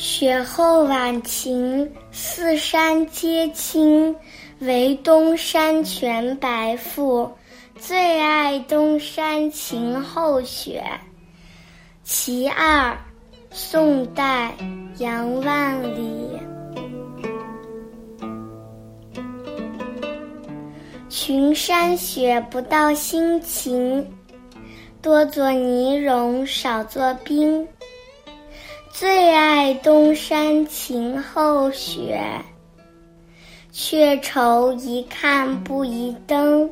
雪后晚晴，四山皆青，唯东山全白复。最爱东山晴后雪。其二，宋代杨万里。群山雪不到心晴，多作泥融少作冰。最爱东山晴后雪，却愁一看不一登。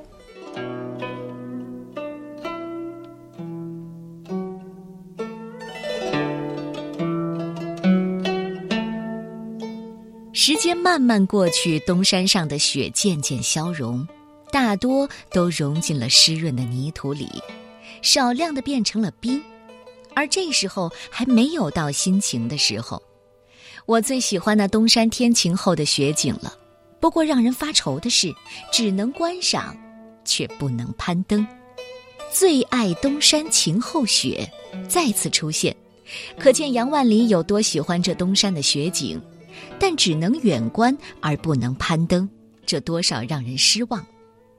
时间慢慢过去，东山上的雪渐渐消融，大多都融进了湿润的泥土里，少量的变成了冰。而这时候还没有到心情的时候，我最喜欢那东山天晴后的雪景了。不过让人发愁的是，只能观赏，却不能攀登。最爱东山晴后雪再次出现，可见杨万里有多喜欢这东山的雪景。但只能远观而不能攀登，这多少让人失望。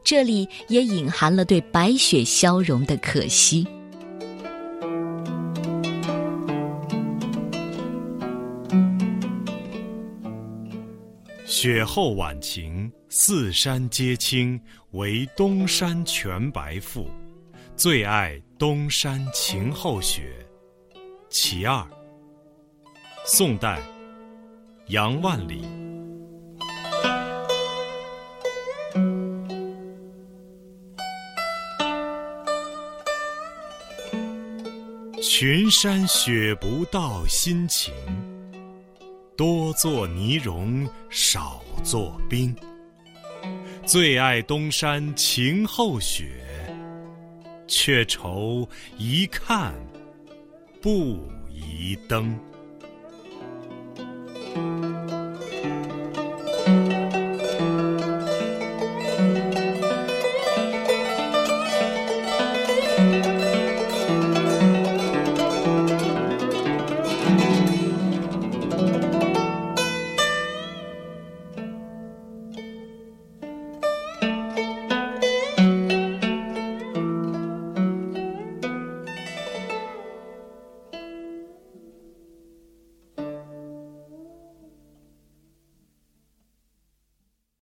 这里也隐含了对白雪消融的可惜。雪后晚晴，四山皆青，唯东山全白富。最爱东山晴后雪。其二，宋代。杨万里，群山雪不到心晴，多做泥融少作冰。最爱东山晴后雪，却愁一看不宜登。